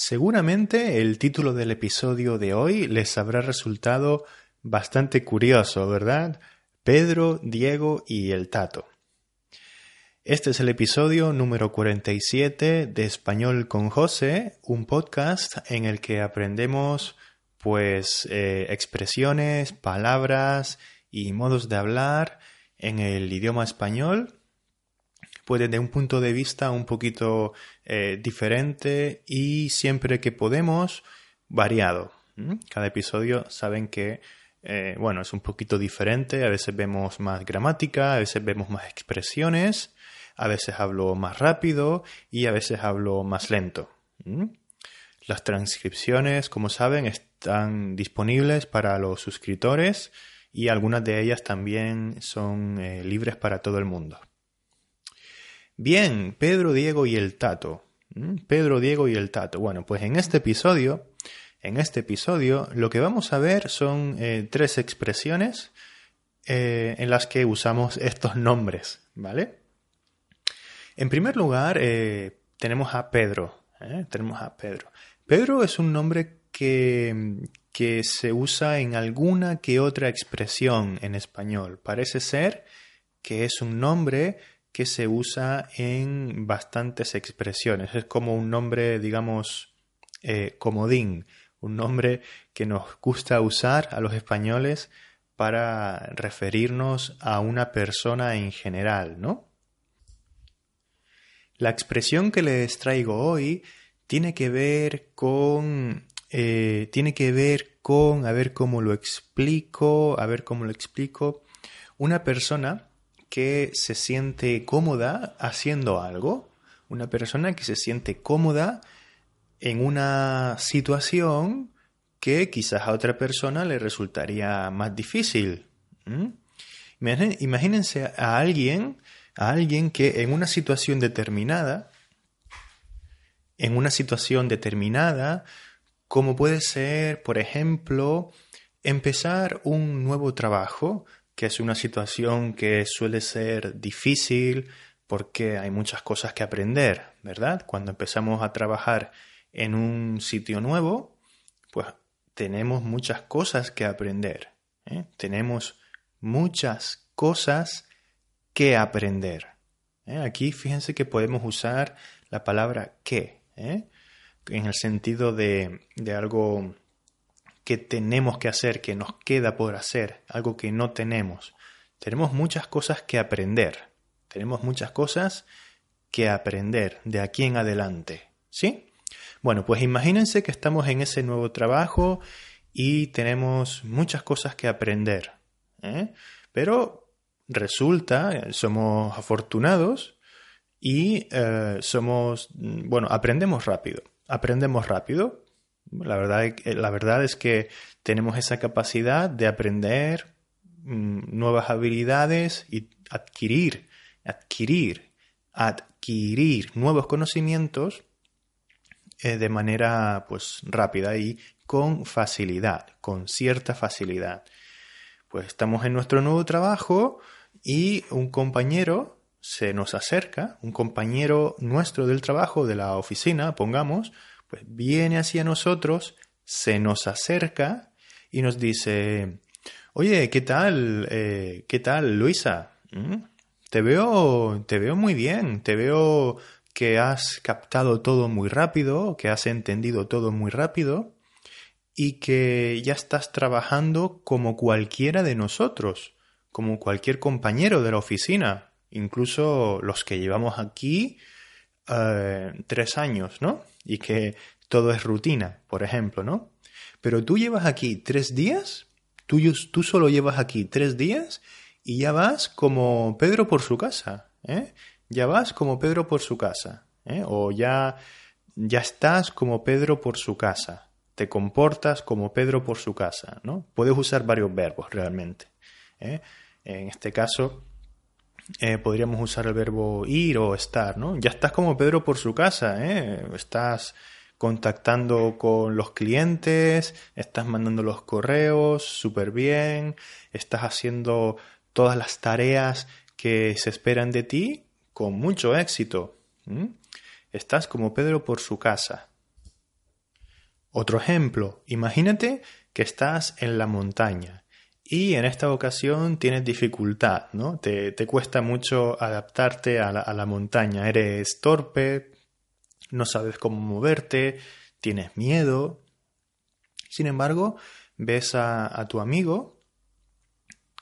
Seguramente el título del episodio de hoy les habrá resultado bastante curioso, ¿verdad? Pedro, Diego y el Tato. Este es el episodio número 47 de Español con José, un podcast en el que aprendemos pues eh, expresiones, palabras y modos de hablar en el idioma español pues desde un punto de vista un poquito eh, diferente y siempre que podemos variado. Cada episodio saben que eh, bueno, es un poquito diferente, a veces vemos más gramática, a veces vemos más expresiones, a veces hablo más rápido y a veces hablo más lento. Las transcripciones, como saben, están disponibles para los suscriptores y algunas de ellas también son eh, libres para todo el mundo. Bien, Pedro, Diego y el Tato. ¿Mm? Pedro, Diego y el Tato. Bueno, pues en este episodio, en este episodio, lo que vamos a ver son eh, tres expresiones eh, en las que usamos estos nombres, ¿vale? En primer lugar, eh, tenemos a Pedro. Tenemos a Pedro. Pedro es un nombre que, que se usa en alguna que otra expresión en español. Parece ser que es un nombre que se usa en bastantes expresiones. Es como un nombre, digamos, eh, comodín, un nombre que nos gusta usar a los españoles para referirnos a una persona en general, ¿no? La expresión que les traigo hoy tiene que ver con eh, tiene que ver con a ver cómo lo explico, a ver cómo lo explico. Una persona que se siente cómoda haciendo algo, una persona que se siente cómoda en una situación que quizás a otra persona le resultaría más difícil. Imagínense a alguien, a alguien que en una situación determinada, en una situación determinada, como puede ser, por ejemplo, empezar un nuevo trabajo, que es una situación que suele ser difícil porque hay muchas cosas que aprender, ¿verdad? Cuando empezamos a trabajar en un sitio nuevo, pues tenemos muchas cosas que aprender. ¿eh? Tenemos muchas cosas que aprender. ¿eh? Aquí fíjense que podemos usar la palabra que, ¿eh? en el sentido de, de algo que tenemos que hacer, que nos queda por hacer, algo que no tenemos. Tenemos muchas cosas que aprender. Tenemos muchas cosas que aprender de aquí en adelante. ¿Sí? Bueno, pues imagínense que estamos en ese nuevo trabajo y tenemos muchas cosas que aprender. ¿eh? Pero resulta, somos afortunados y eh, somos, bueno, aprendemos rápido. Aprendemos rápido la verdad, la verdad es que tenemos esa capacidad de aprender mm, nuevas habilidades y adquirir, adquirir, adquirir nuevos conocimientos eh, de manera pues rápida y con facilidad, con cierta facilidad. Pues estamos en nuestro nuevo trabajo y un compañero se nos acerca, un compañero nuestro del trabajo, de la oficina, pongamos, pues viene hacia nosotros, se nos acerca y nos dice, oye, ¿qué tal? Eh, ¿Qué tal, Luisa? ¿Mm? Te veo, te veo muy bien, te veo que has captado todo muy rápido, que has entendido todo muy rápido y que ya estás trabajando como cualquiera de nosotros, como cualquier compañero de la oficina, incluso los que llevamos aquí eh, tres años, ¿no? Y que todo es rutina, por ejemplo, ¿no? Pero tú llevas aquí tres días, tú, tú solo llevas aquí tres días y ya vas como Pedro por su casa, ¿eh? Ya vas como Pedro por su casa, ¿eh? O ya, ya estás como Pedro por su casa, te comportas como Pedro por su casa, ¿no? Puedes usar varios verbos realmente. ¿eh? En este caso, eh, podríamos usar el verbo ir o estar, ¿no? Ya estás como Pedro por su casa, ¿eh? Estás contactando con los clientes, estás mandando los correos súper bien, estás haciendo todas las tareas que se esperan de ti con mucho éxito. Estás como Pedro por su casa. Otro ejemplo, imagínate que estás en la montaña y en esta ocasión tienes dificultad, ¿no? Te, cuesta mucho adaptarte a la, montaña, eres torpe, no sabes cómo moverte, tienes miedo. Sin embargo, ves a, a tu amigo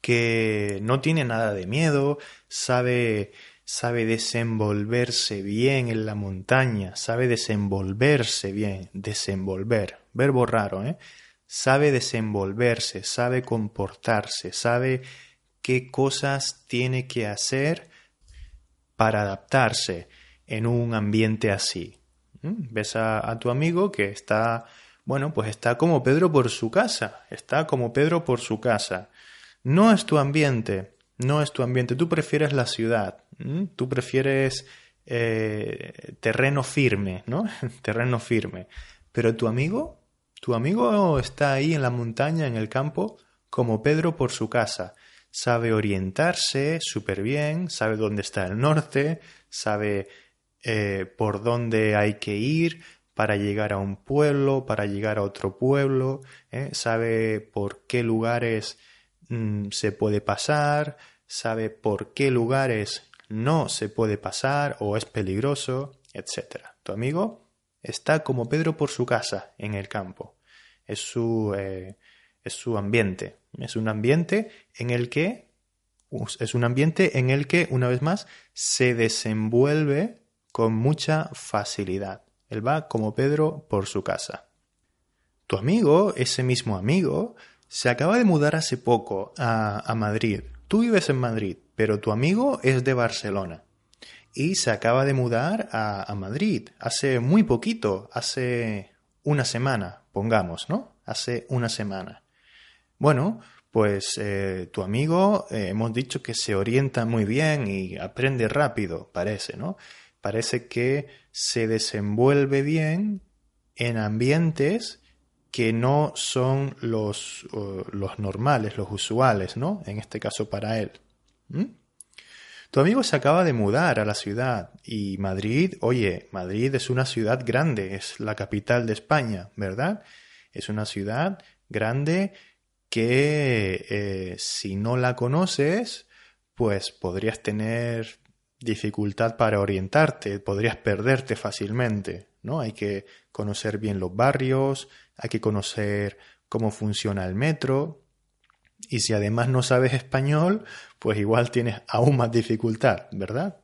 que no tiene nada de miedo, sabe sabe desenvolverse bien en la montaña, sabe desenvolverse bien, desenvolver, verbo raro, ¿eh? Sabe desenvolverse, sabe comportarse, sabe qué cosas tiene que hacer para adaptarse en un ambiente así. ¿Mm? Ves a, tu amigo que está, bueno, pues está como Pedro por su casa, está como Pedro por su casa. No es tu ambiente, no es tu ambiente, tú prefieres la ciudad, tú prefieres eh, terreno firme, ¿no? terreno firme. Pero tu amigo, tu amigo está ahí en la montaña, en el campo, como Pedro por su casa. Sabe orientarse súper bien, sabe dónde está el norte, sabe eh, por dónde hay que ir para llegar a un pueblo, para llegar a otro pueblo, ¿eh? sabe por qué lugares mm, se puede pasar, sabe por qué lugares no se puede pasar o es peligroso, etc. Tu amigo está como Pedro por su casa, en el campo. Es su, eh, es su ambiente. Es un ambiente en el que es un ambiente en el que, una vez más, se desenvuelve con mucha facilidad. Él va como Pedro por su casa. Tu amigo, ese mismo amigo, se acaba de mudar hace poco a, a Madrid Tú vives en Madrid, pero tu amigo es de Barcelona y se acaba de mudar a, Madrid hace muy poquito, hace una semana, pongamos, ¿no? Hace una semana. Bueno, pues eh, tu amigo eh, hemos dicho que se orienta muy bien y aprende rápido, parece, ¿no? Parece que se desenvuelve bien en ambientes que no son los, los normales, los usuales, ¿no? En este caso para él. ¿Mm? Tu amigo se acaba de mudar a la ciudad y Madrid, oye, Madrid es una ciudad grande, es la capital de España, ¿verdad? Es una ciudad grande que eh, si no la conoces, pues podrías tener dificultad para orientarte, podrías perderte fácilmente, ¿no? Hay que conocer bien los barrios, hay que conocer cómo funciona el metro. Y si además no sabes español, pues igual tienes aún más dificultad, ¿verdad?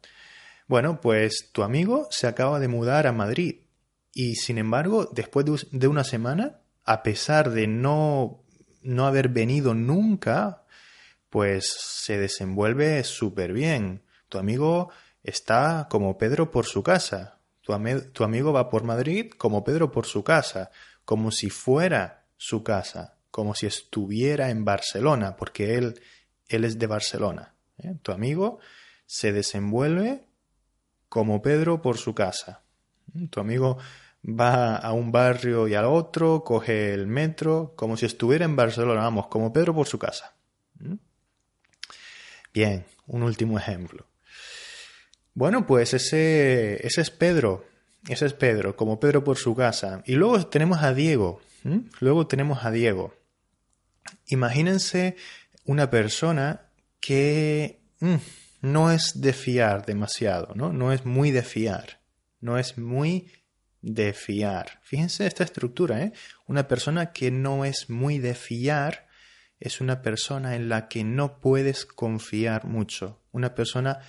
Bueno, pues tu amigo se acaba de mudar a Madrid y sin embargo, después de una semana, a pesar de no, no haber venido nunca, pues se desenvuelve súper bien. Tu amigo está como Pedro por su casa. Tu, tu amigo va por Madrid como Pedro por su casa como si fuera su casa, como si estuviera en Barcelona, porque él, él es de Barcelona. ¿eh? Tu amigo se desenvuelve como Pedro por su casa. Tu amigo va a un barrio y al otro, coge el metro, como si estuviera en Barcelona, vamos, como Pedro por su casa. ¿eh? Bien, un último ejemplo. Bueno, pues ese, ese es Pedro, ese es Pedro, como Pedro por su casa. Y luego tenemos a Diego. Luego tenemos a Diego. Imagínense una persona que mm, no es de fiar demasiado, ¿no? No es muy de fiar. No es muy de fiar. Fíjense esta estructura, ¿eh? Una persona que no es muy de fiar es una persona en la que no puedes confiar mucho. Una persona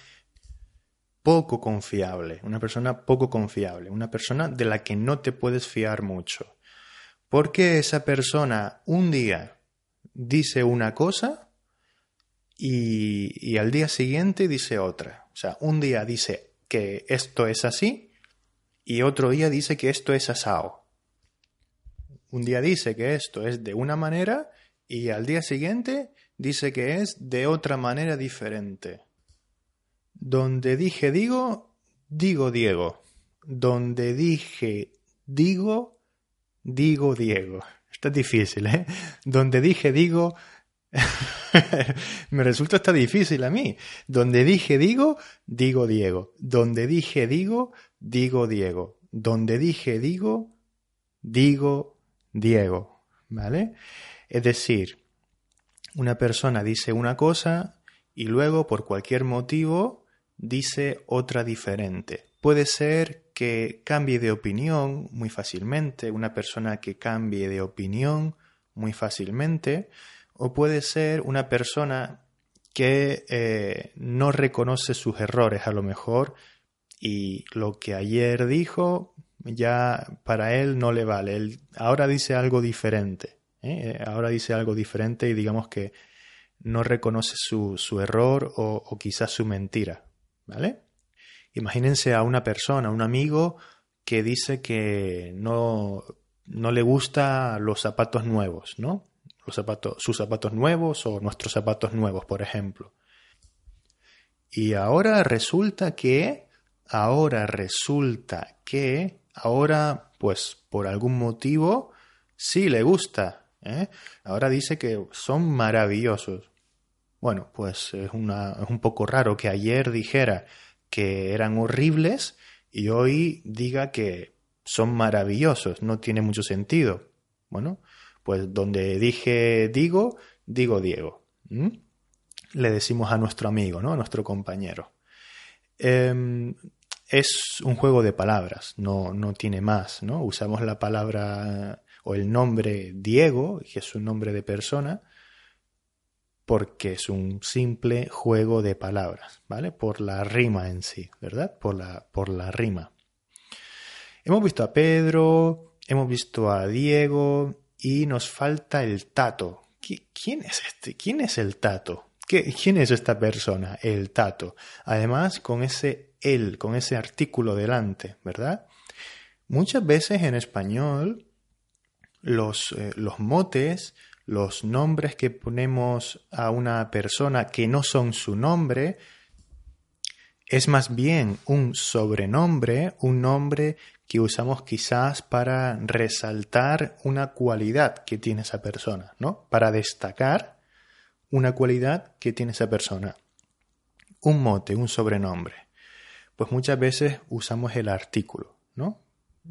poco confiable, una persona poco confiable, una persona de la que no te puedes fiar mucho. Porque esa persona un día dice una cosa y, al día siguiente dice otra. O sea, un día dice que esto es así y otro día dice que esto es asado. Un día dice que esto es de una manera y al día siguiente dice que es de otra manera diferente. Donde dije digo, digo Diego. Donde dije digo, digo Diego. Está difícil, ¿eh? Donde dije digo, me resulta está difícil a mí. Donde dije digo, digo Diego. Donde dije digo, digo Diego. Donde dije digo, digo Diego, ¿vale? Es decir, una persona dice una cosa y luego por cualquier motivo dice otra diferente. Puede ser que cambie de opinión muy fácilmente, una persona que cambie de opinión muy fácilmente, o puede ser una persona que eh, no reconoce sus errores a lo mejor y lo que ayer dijo ya para él no le vale. Ahora dice algo diferente. ¿eh? Ahora dice algo diferente y digamos que no reconoce su, su error o, o, quizás su mentira. ¿Vale? Imagínense a una persona, un amigo, que dice que no, no le gustan los zapatos nuevos, ¿no? Los zapatos, sus zapatos nuevos o nuestros zapatos nuevos, por ejemplo. Y ahora resulta que, ahora resulta que, ahora, pues por algún motivo, sí le gusta. ¿eh? Ahora dice que son maravillosos. Bueno, pues es, una, es un poco raro que ayer dijera que eran horribles y hoy diga que son maravillosos. No tiene mucho sentido. Bueno, pues donde dije digo, digo Diego. Le decimos a nuestro amigo, ¿no? A nuestro compañero. Em, es un juego de palabras, no, no tiene más, ¿no? Usamos la palabra o el nombre Diego, que es un nombre de persona, porque es un simple juego de palabras, ¿vale? Por la rima en sí, ¿verdad? Por la, por la rima. Hemos visto a Pedro, hemos visto a Diego y nos falta el tato. ¿Quién es este? ¿Quién es el tato? ¿Quién es esta persona? El tato. Además, con ese él, con ese artículo delante, ¿verdad? Muchas veces en español los, eh, los motes, los nombres que ponemos a una persona que no son su nombre, es más bien un sobrenombre, un nombre que usamos quizás para resaltar una cualidad que tiene esa persona, ¿no? Para destacar una cualidad que tiene esa persona. Un mote, un sobrenombre. Pues muchas veces usamos el artículo, ¿no?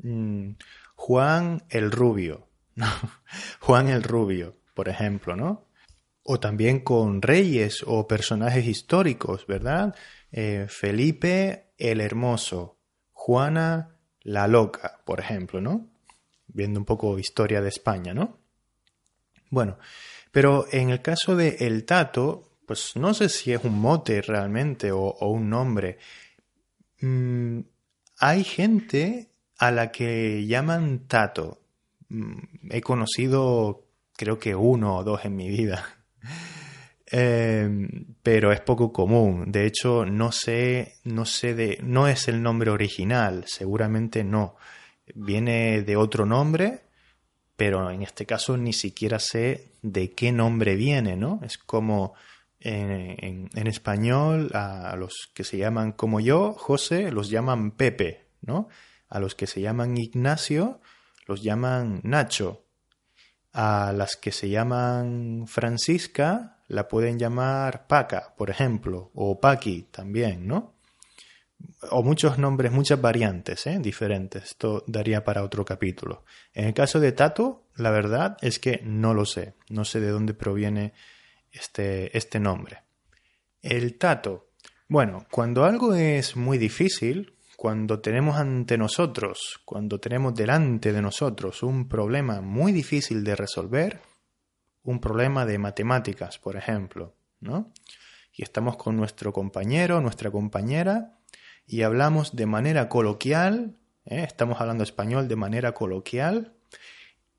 Mm, Juan el Rubio. Juan el Rubio, por ejemplo, ¿no? O también con reyes o personajes históricos, ¿verdad? Eh, Felipe el Hermoso, Juana la Loca, por ejemplo, ¿no? Viendo un poco historia de España, ¿no? Bueno, pero en el caso de El Tato, pues no sé si es un mote realmente o, un nombre. Mm, hay gente a la que llaman Tato. Mm, he conocido creo que uno o dos en mi vida. Em, pero es poco común. De hecho, no sé, no sé de, no es el nombre original, seguramente no. Viene de otro nombre, pero en este caso ni siquiera sé de qué nombre viene, ¿no? Es como en, en, español a los que se llaman como yo, José, los llaman Pepe, ¿no? A los que se llaman Ignacio, los llaman Nacho. A las que se llaman Francisca, la pueden llamar Paca, por ejemplo, o Paqui también, ¿no? O muchos nombres, muchas variantes ¿eh? diferentes. Esto daría para otro capítulo. En el caso de Tato, la verdad es que no lo sé. No sé de dónde proviene este, este nombre. El Tato. Bueno, cuando algo es muy difícil, cuando tenemos ante nosotros, cuando tenemos delante de nosotros un problema muy difícil de resolver, un problema de matemáticas, por ejemplo, ¿no? Y estamos con nuestro compañero, nuestra compañera, y hablamos de manera coloquial, ¿eh? estamos hablando español de manera coloquial,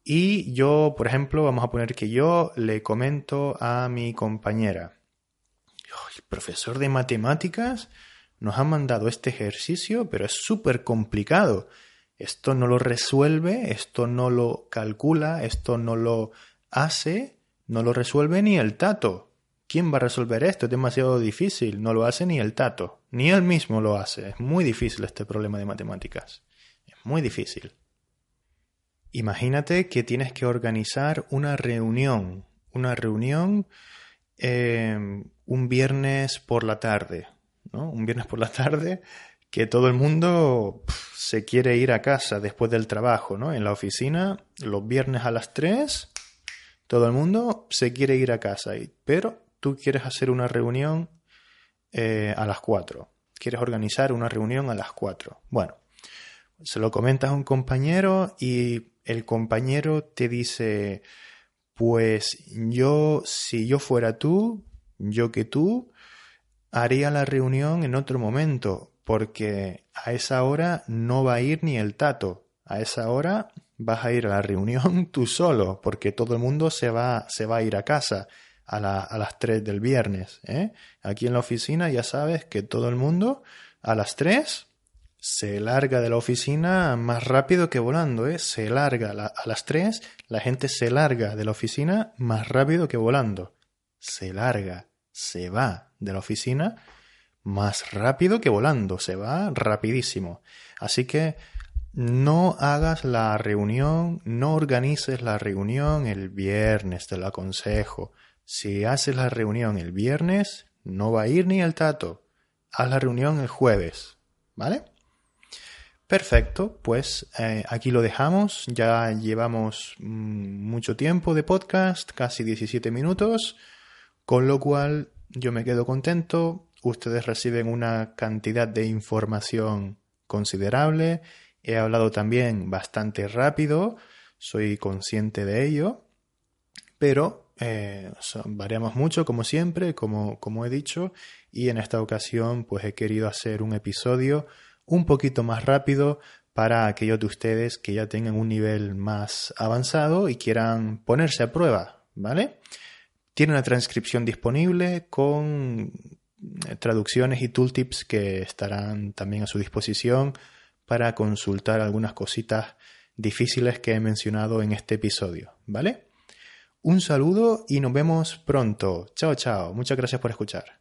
y yo, por ejemplo, vamos a poner que yo le comento a mi compañera, profesor de matemáticas nos ha mandado este ejercicio, pero es súper complicado. Esto no lo resuelve, esto no lo calcula, esto no lo hace no lo resuelve ni el tato. ¿Quién va a resolver esto? Es demasiado difícil. No lo hace ni el tato. Ni él mismo lo hace. Es muy difícil este problema de matemáticas. Es muy difícil. Imagínate que tienes que organizar una reunión. Una reunión em, un viernes por la tarde. Un viernes por la tarde que todo el mundo se quiere ir a casa después del trabajo, ¿no? En la oficina, los viernes a las 3, todo el mundo se quiere ir a casa, pero tú quieres hacer una reunión eh, a las 4. Quieres organizar una reunión a las 4. Bueno, se lo comentas a un compañero y el compañero te dice, pues yo, si yo fuera tú, yo que tú, haría la reunión en otro momento, porque a esa hora no va a ir ni el tato. A esa hora vas a ir a la reunión tú solo, porque todo el mundo se va, se va a ir a casa a, a las 3 del viernes. ¿eh? Aquí en la oficina ya sabes que todo el mundo a las 3 se larga de la oficina más rápido que volando, ¿eh? Se larga a las 3, la gente se larga de la oficina más rápido que volando. Se larga, se va de la oficina más rápido que volando, se va rapidísimo. Así que no hagas la reunión, no organices la reunión el viernes, te lo aconsejo. Si haces la reunión el viernes, no va a ir ni el tato. Haz la reunión el jueves, ¿vale? Perfecto, pues eh, aquí lo dejamos. Ya llevamos mm, mucho tiempo de podcast, casi 17 minutos, con lo cual yo me quedo contento. Ustedes reciben una cantidad de información considerable. He hablado también bastante rápido, soy consciente de ello, pero eh, variamos mucho como siempre, como, como he dicho, y en esta ocasión pues he querido hacer un episodio un poquito más rápido para aquellos de ustedes que ya tengan un nivel más avanzado y quieran ponerse a prueba, ¿vale? Tiene una transcripción disponible con eh, traducciones y tooltips que estarán también a su disposición para consultar algunas cositas difíciles que he mencionado en este episodio, ¿vale? Un saludo y nos vemos pronto. Chao, chao. Muchas gracias por escuchar.